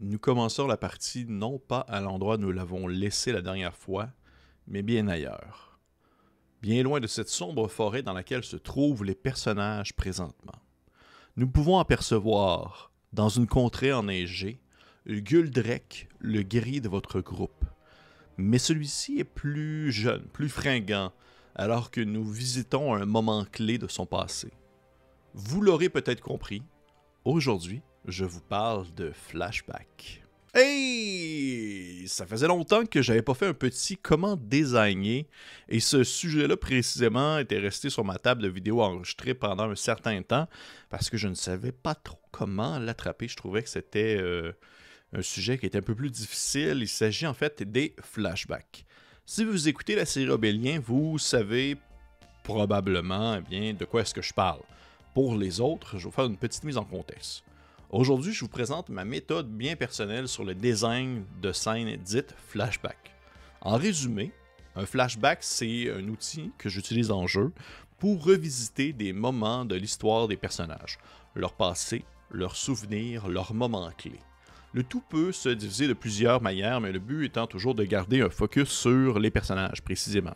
Nous commençons la partie non pas à l'endroit où nous l'avons laissé la dernière fois, mais bien ailleurs. Bien loin de cette sombre forêt dans laquelle se trouvent les personnages présentement. Nous pouvons apercevoir, dans une contrée enneigée, Guldrek, le guerrier de votre groupe. Mais celui-ci est plus jeune, plus fringant, alors que nous visitons un moment clé de son passé. Vous l'aurez peut-être compris, aujourd'hui, je vous parle de flashback. Hey! Ça faisait longtemps que j'avais pas fait un petit comment designer et ce sujet-là précisément était resté sur ma table de vidéo enregistrée pendant un certain temps parce que je ne savais pas trop comment l'attraper. Je trouvais que c'était euh, un sujet qui était un peu plus difficile. Il s'agit en fait des flashbacks. Si vous écoutez la série Obélien, vous savez probablement eh de quoi est-ce que je parle. Pour les autres, je vais vous faire une petite mise en contexte. Aujourd'hui, je vous présente ma méthode bien personnelle sur le design de scènes dites flashback. En résumé, un flashback, c'est un outil que j'utilise en jeu pour revisiter des moments de l'histoire des personnages, leur passé, leurs souvenirs, leurs moments clés. Le tout peut se diviser de plusieurs manières, mais le but étant toujours de garder un focus sur les personnages précisément.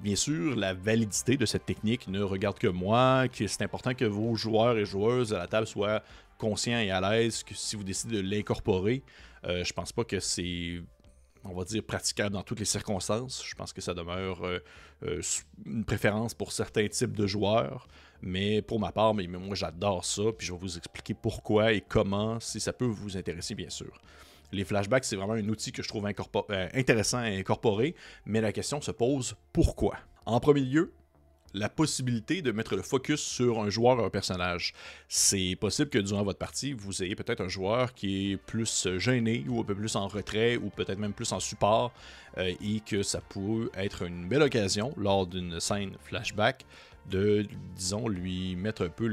Bien sûr, la validité de cette technique ne regarde que moi, c'est important que vos joueurs et joueuses à la table soient conscients et à l'aise que si vous décidez de l'incorporer. Euh, je pense pas que c'est on va dire, praticable dans toutes les circonstances. Je pense que ça demeure euh, euh, une préférence pour certains types de joueurs. Mais pour ma part, moi j'adore ça, puis je vais vous expliquer pourquoi et comment, si ça peut vous intéresser, bien sûr. Les flashbacks, c'est vraiment un outil que je trouve intéressant à incorporer, mais la question se pose pourquoi? En premier lieu, la possibilité de mettre le focus sur un joueur ou un personnage. C'est possible que durant votre partie, vous ayez peut-être un joueur qui est plus gêné ou un peu plus en retrait ou peut-être même plus en support euh, et que ça peut être une belle occasion lors d'une scène flashback de, disons, lui mettre un peu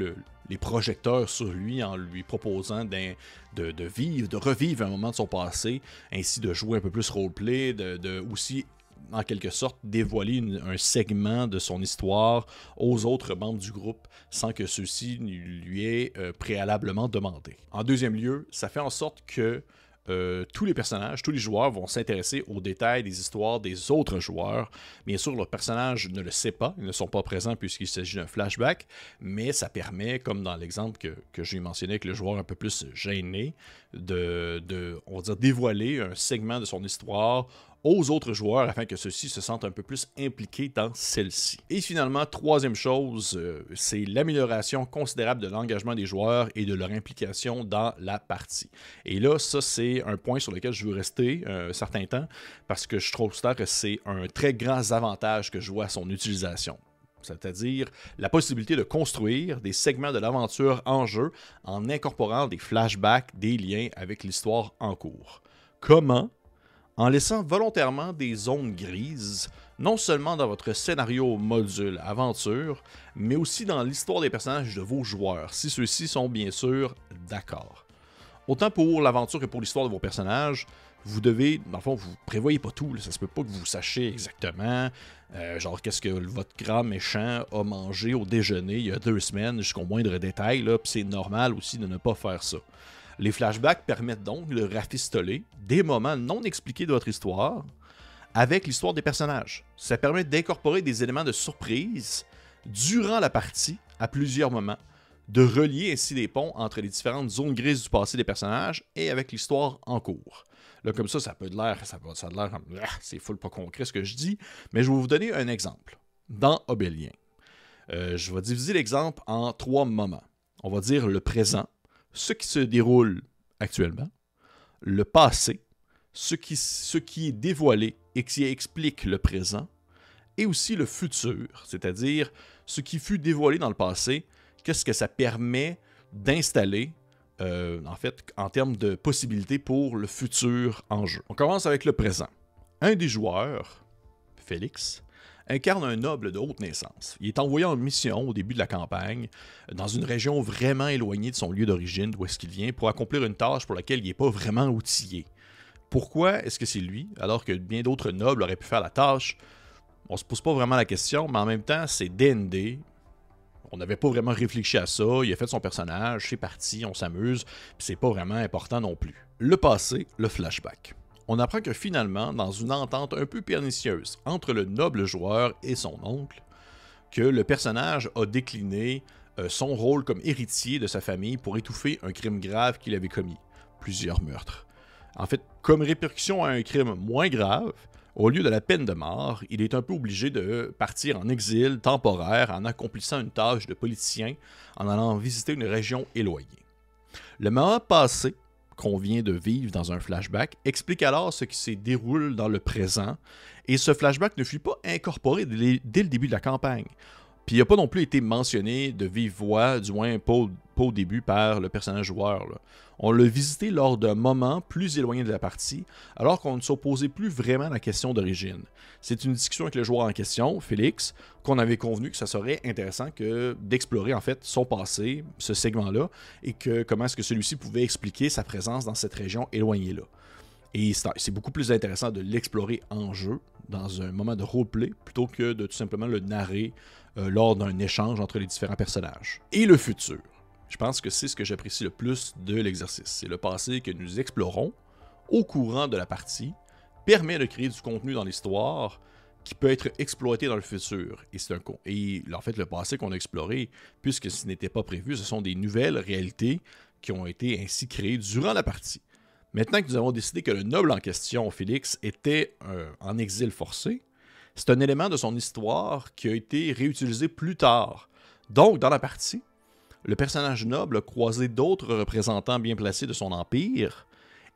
les projecteurs sur lui en lui proposant de, de, vivre, de revivre un moment de son passé, ainsi de jouer un peu plus roleplay, de, de aussi en quelque sorte dévoiler un segment de son histoire aux autres membres du groupe sans que ceux-ci lui aient euh, préalablement demandé. En deuxième lieu, ça fait en sorte que euh, tous les personnages, tous les joueurs vont s'intéresser aux détails des histoires des autres joueurs. Bien sûr, le personnage ne le sait pas, ils ne sont pas présents puisqu'il s'agit d'un flashback, mais ça permet, comme dans l'exemple que, que j'ai mentionné avec le joueur un peu plus gêné, de, de, on va dire, dévoiler un segment de son histoire aux autres joueurs afin que ceux-ci se sentent un peu plus impliqués dans celle-ci. Et finalement, troisième chose, euh, c'est l'amélioration considérable de l'engagement des joueurs et de leur implication dans la partie. Et là, ça, c'est un point sur lequel je veux rester euh, un certain temps parce que je trouve que c'est un très grand avantage que je vois à son utilisation c'est-à-dire la possibilité de construire des segments de l'aventure en jeu en incorporant des flashbacks, des liens avec l'histoire en cours. Comment en laissant volontairement des zones grises, non seulement dans votre scénario module aventure, mais aussi dans l'histoire des personnages de vos joueurs, si ceux-ci sont bien sûr d'accord. Autant pour l'aventure que pour l'histoire de vos personnages, vous devez, dans le fond, vous prévoyez pas tout. Ça se peut pas que vous sachiez exactement, euh, genre, qu'est-ce que votre grand méchant a mangé au déjeuner il y a deux semaines, jusqu'au moindre détail. Là, c'est normal aussi de ne pas faire ça. Les flashbacks permettent donc de rafistoler des moments non expliqués de votre histoire avec l'histoire des personnages. Ça permet d'incorporer des éléments de surprise durant la partie à plusieurs moments, de relier ainsi les ponts entre les différentes zones grises du passé des personnages et avec l'histoire en cours. Là, comme ça, ça peut de l'air, ça, ça a l'air ah, c'est full pas concret ce que je dis, mais je vais vous donner un exemple. Dans Obélien, euh, je vais diviser l'exemple en trois moments. On va dire le présent, ce qui se déroule actuellement, le passé, ce qui, est dévoilé et qui explique le présent, et aussi le futur, c'est-à-dire ce qui fut dévoilé dans le passé, qu'est-ce que ça permet d'installer, euh, en fait, en termes de possibilités pour le futur en jeu. On commence avec le présent. Un des joueurs, Félix, incarne un noble de haute naissance. Il est envoyé en mission au début de la campagne, dans une région vraiment éloignée de son lieu d'origine, d'où est-ce qu'il vient, pour accomplir une tâche pour laquelle il n'est pas vraiment outillé. Pourquoi est-ce que c'est lui, alors que bien d'autres nobles auraient pu faire la tâche? On se pose pas vraiment la question, mais en même temps, c'est D&D. On n'avait pas vraiment réfléchi à ça, il a fait son personnage, c'est parti, on s'amuse, puis c'est pas vraiment important non plus. Le passé, le flashback. On apprend que finalement, dans une entente un peu pernicieuse entre le noble joueur et son oncle, que le personnage a décliné euh, son rôle comme héritier de sa famille pour étouffer un crime grave qu'il avait commis, plusieurs meurtres. En fait, comme répercussion à un crime moins grave, au lieu de la peine de mort, il est un peu obligé de partir en exil temporaire en accomplissant une tâche de politicien en allant visiter une région éloignée. Le moment passé, qu'on vient de vivre dans un flashback, explique alors ce qui se déroule dans le présent, et ce flashback ne fut pas incorporé dès le début de la campagne. Puis il n'a pas non plus été mentionné de vive voix, du moins pas, au début, par le personnage joueur. On l'a visité lors d'un moment plus éloigné de la partie, alors qu'on ne s'opposait plus vraiment la question d'origine. C'est une discussion avec le joueur en question, Félix, qu'on avait convenu que ça serait intéressant que d'explorer en fait son passé, ce segment-là, et que comment est-ce que celui-ci pouvait expliquer sa présence dans cette région éloignée-là. Et c'est beaucoup plus intéressant de l'explorer en jeu, dans un moment de roleplay, plutôt que de tout simplement le narrer euh, lors d'un échange entre les différents personnages. Et le futur. Je pense que c'est ce que j'apprécie le plus de l'exercice. C'est le passé que nous explorons au courant de la partie, permet de créer du contenu dans l'histoire qui peut être exploité dans le futur. Et c'est un et en fait le passé qu'on a exploré, puisque ce n'était pas prévu, ce sont des nouvelles réalités qui ont été ainsi créées durant la partie. Maintenant que nous avons décidé que le noble en question, Félix, était euh, en exil forcé, c'est un élément de son histoire qui a été réutilisé plus tard. Donc, dans la partie, le personnage noble a croisé d'autres représentants bien placés de son empire,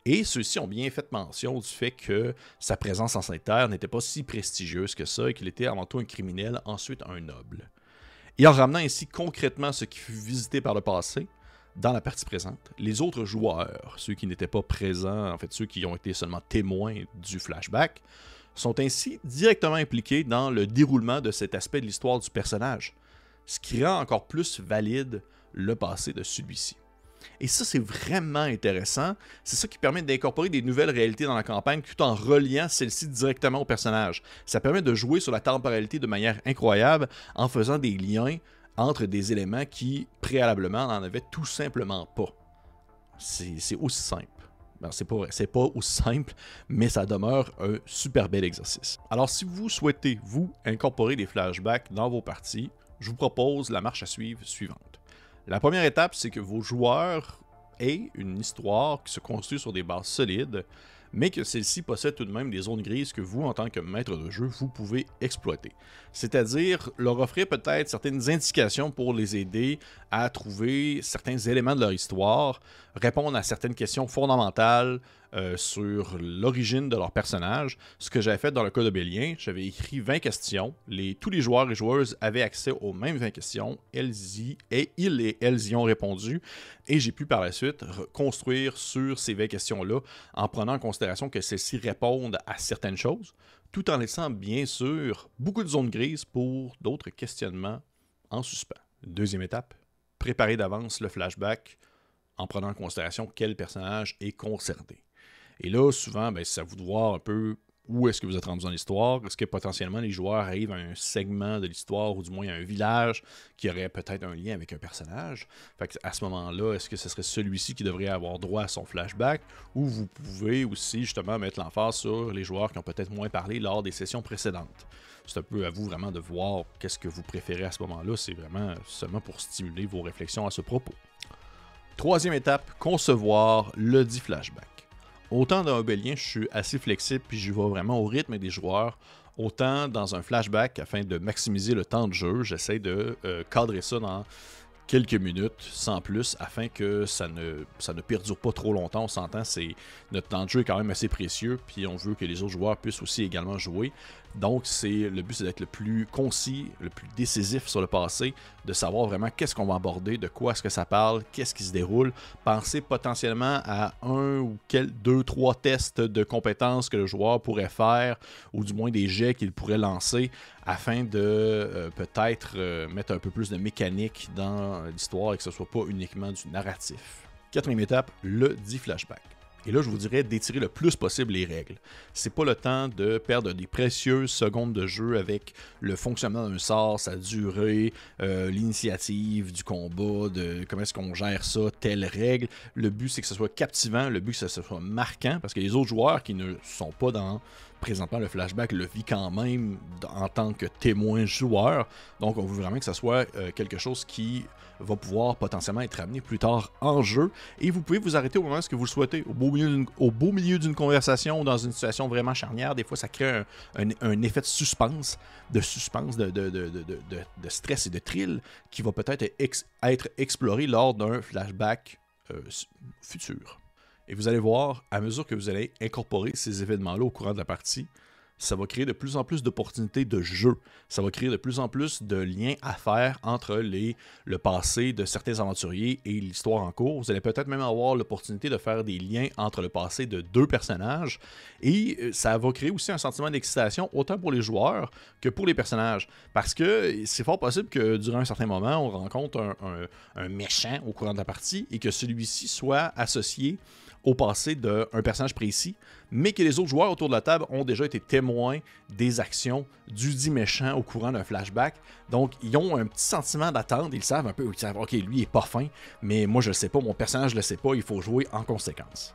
et ceux-ci ont bien fait mention du fait que sa présence en cette terre n'était pas si prestigieuse que ça, et qu'il était avant tout un criminel, ensuite un noble. Et en ramenant ainsi concrètement ce qui fut visité par le passé, dans la partie présente, les autres joueurs, ceux qui n'étaient pas présents, en fait ceux qui ont été seulement témoins du flashback, sont ainsi directement impliqués dans le déroulement de cet aspect de l'histoire du personnage, ce qui rend encore plus valide le passé de celui-ci. Et ça, c'est vraiment intéressant. C'est ça qui permet d'incorporer des nouvelles réalités dans la campagne tout en reliant celles-ci directement au personnage. Ça permet de jouer sur la temporalité de manière incroyable en faisant des liens entre des éléments qui, préalablement, n'en avaient tout simplement pas. C'est aussi simple. C'est pas c'est pas aussi simple, mais ça demeure un super bel exercice. Alors, si vous souhaitez, vous, incorporer des flashbacks dans vos parties, je vous propose la marche à suivre suivante. La première étape, c'est que vos joueurs aient une histoire qui se construit sur des bases solides, mais que celle-ci possède tout de même des zones grises que vous, en tant que maître de jeu, vous pouvez exploiter. C'est-à-dire leur offrir peut-être certaines indications pour les aider à trouver certains éléments de leur histoire, répondre à certaines questions fondamentales euh, sur l'origine de leur personnage. Ce que j'avais fait dans le cas de Bélien, j'avais écrit 20 questions. Tous les joueurs et joueuses avaient accès aux mêmes 20 questions. Elles y, et ils et elles y ont répondu. Et j'ai pu par la suite construire sur ces 20 questions-là en prenant en considération que celles-ci répondent à certaines choses, tout en laissant bien sûr beaucoup de zones grises pour d'autres questionnements en suspens. Deuxième étape, préparer d'avance le flashback en prenant en considération quel personnage est concerné. Et là, souvent, ben, à vous de voir un peu où est-ce que vous êtes rendu dans l'histoire. Est-ce que potentiellement les joueurs arrivent à un segment de l'histoire ou du moins à un village qui aurait peut-être un lien avec un personnage? Fait à ce moment-là, est-ce que ce serait celui-ci qui devrait avoir droit à son flashback? Ou vous pouvez aussi justement mettre l'emphase sur les joueurs qui ont peut-être moins parlé lors des sessions précédentes. C'est un peu à vous vraiment de voir qu'est-ce que vous préférez à ce moment-là. C'est vraiment seulement pour stimuler vos réflexions à ce propos. Troisième étape, concevoir le dit flashback. Autant dans Obélien, je suis assez flexible puis je vais vraiment au rythme des joueurs. Autant dans un flashback, afin de maximiser le temps de jeu, j'essaie de euh, cadrer ça dans quelques minutes sans plus afin que ça ne, ça ne perdure pas trop longtemps. On s'entend, c'est notre temps de jeu est quand même assez précieux, puis on veut que les autres joueurs puissent aussi également jouer. Donc, c'est le but, c'est d'être le plus concis, le plus décisif sur le passé, de savoir vraiment qu'est-ce qu'on va aborder, de quoi est-ce que ça parle, qu'est-ce qui se déroule. Penser potentiellement à un ou quel, deux, trois tests de compétences que le joueur pourrait faire, ou du moins des jets qu'il pourrait lancer, afin de euh, peut-être euh, mettre un peu plus de mécanique dans l'histoire et que ce soit pas uniquement du narratif. Quatrième étape, le dit flashback. Et là, je vous dirais d'étirer le plus possible les règles. C'est pas le temps de perdre des précieuses secondes de jeu avec le fonctionnement d'un sort, sa durée, euh, l'initiative du combat, de comment est-ce qu'on gère ça, telle règle. Le but, c'est que ce soit captivant, le but, c'est que ce soit marquant, parce que les autres joueurs qui ne sont pas dans présentement le flashback le vit quand même en tant que témoin joueur. Donc on veut vraiment que ce soit euh, quelque chose qui va pouvoir potentiellement être amené plus tard en jeu. Et vous pouvez vous arrêter au moment où vous le souhaitez. Au beau milieu d'une, conversation ou dans une situation vraiment charnière, des fois ça crée un, effet de suspense, de suspense, de, de, stress et de thrill qui va peut-être être exploré lors d'un flashback euh, futur. Et vous allez voir, à mesure que vous allez incorporer ces événements-là au courant de la partie, ça va créer de plus en plus d'opportunités de jeu. Ça va créer de plus en plus de liens à faire entre les, le passé de certains aventuriers et l'histoire en cours. Vous allez peut-être même avoir l'opportunité de faire des liens entre le passé de deux personnages. Et euh, ça va créer aussi un sentiment d'excitation, autant pour les joueurs que pour les personnages. Parce que c'est fort possible que durant un certain moment, on rencontre un, un méchant au courant de la partie et que celui-ci soit associé au passé d'un personnage précis, mais que les autres joueurs autour de la table ont déjà été témoins des actions du dit méchant au courant d'un flashback. Donc, ils ont un petit sentiment d'attente, ils savent un peu, ils savent, ok, lui est pas fin, mais moi je le sais pas, mon personnage le sait pas, il faut jouer en conséquence.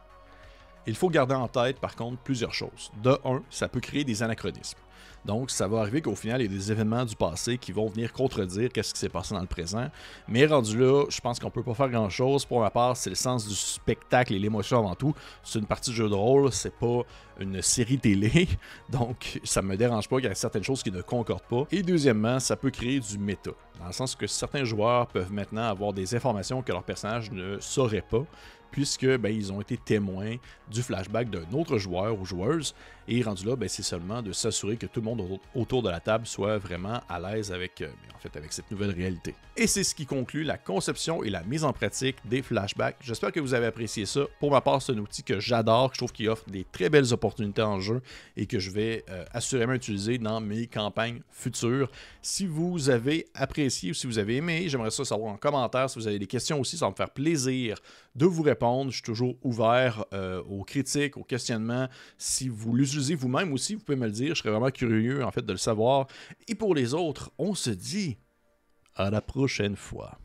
Il faut garder en tête, par contre, plusieurs choses. De un, ça peut créer des anachronismes. Donc, ça va arriver qu'au final, il y a des événements du passé qui vont venir contredire qu'est-ce qui s'est passé dans le présent. Mais rendu là, je pense qu'on peut pas faire grand-chose. Pour ma part, c'est le sens du spectacle et l'émotion avant tout. C'est une partie de jeu de rôle, c'est pas une série télé. Donc, ça me dérange pas qu'il y ait certaines choses qui ne concordent pas. Et deuxièmement, ça peut créer du méta. Dans le sens que certains joueurs peuvent maintenant avoir des informations que leur personnage ne saurait pas puisque ben, ils ont été témoins du flashback d'un autre joueur ou joueuse. Et rendu là, ben, c'est seulement de s'assurer que tout le monde autour de la table soit vraiment à l'aise avec, euh, ben, en fait, avec cette nouvelle réalité. Et c'est ce qui conclut la conception et la mise en pratique des flashbacks. J'espère que vous avez apprécié ça. Pour ma part, c'est un outil que j'adore, que je trouve qu'il offre des très belles opportunités en jeu et que je vais euh, assurément utiliser dans mes campagnes futures. Si vous avez apprécié ou si vous avez aimé, j'aimerais ça savoir en commentaire. Si vous avez des questions aussi, ça va me faire plaisir de vous Je suis toujours ouvert euh, aux critiques, aux questionnements. Si vous l'utilisez vous-même aussi, vous pouvez me le dire. Je serais vraiment curieux en fait de le savoir. Et pour les autres, on se dit à la prochaine fois.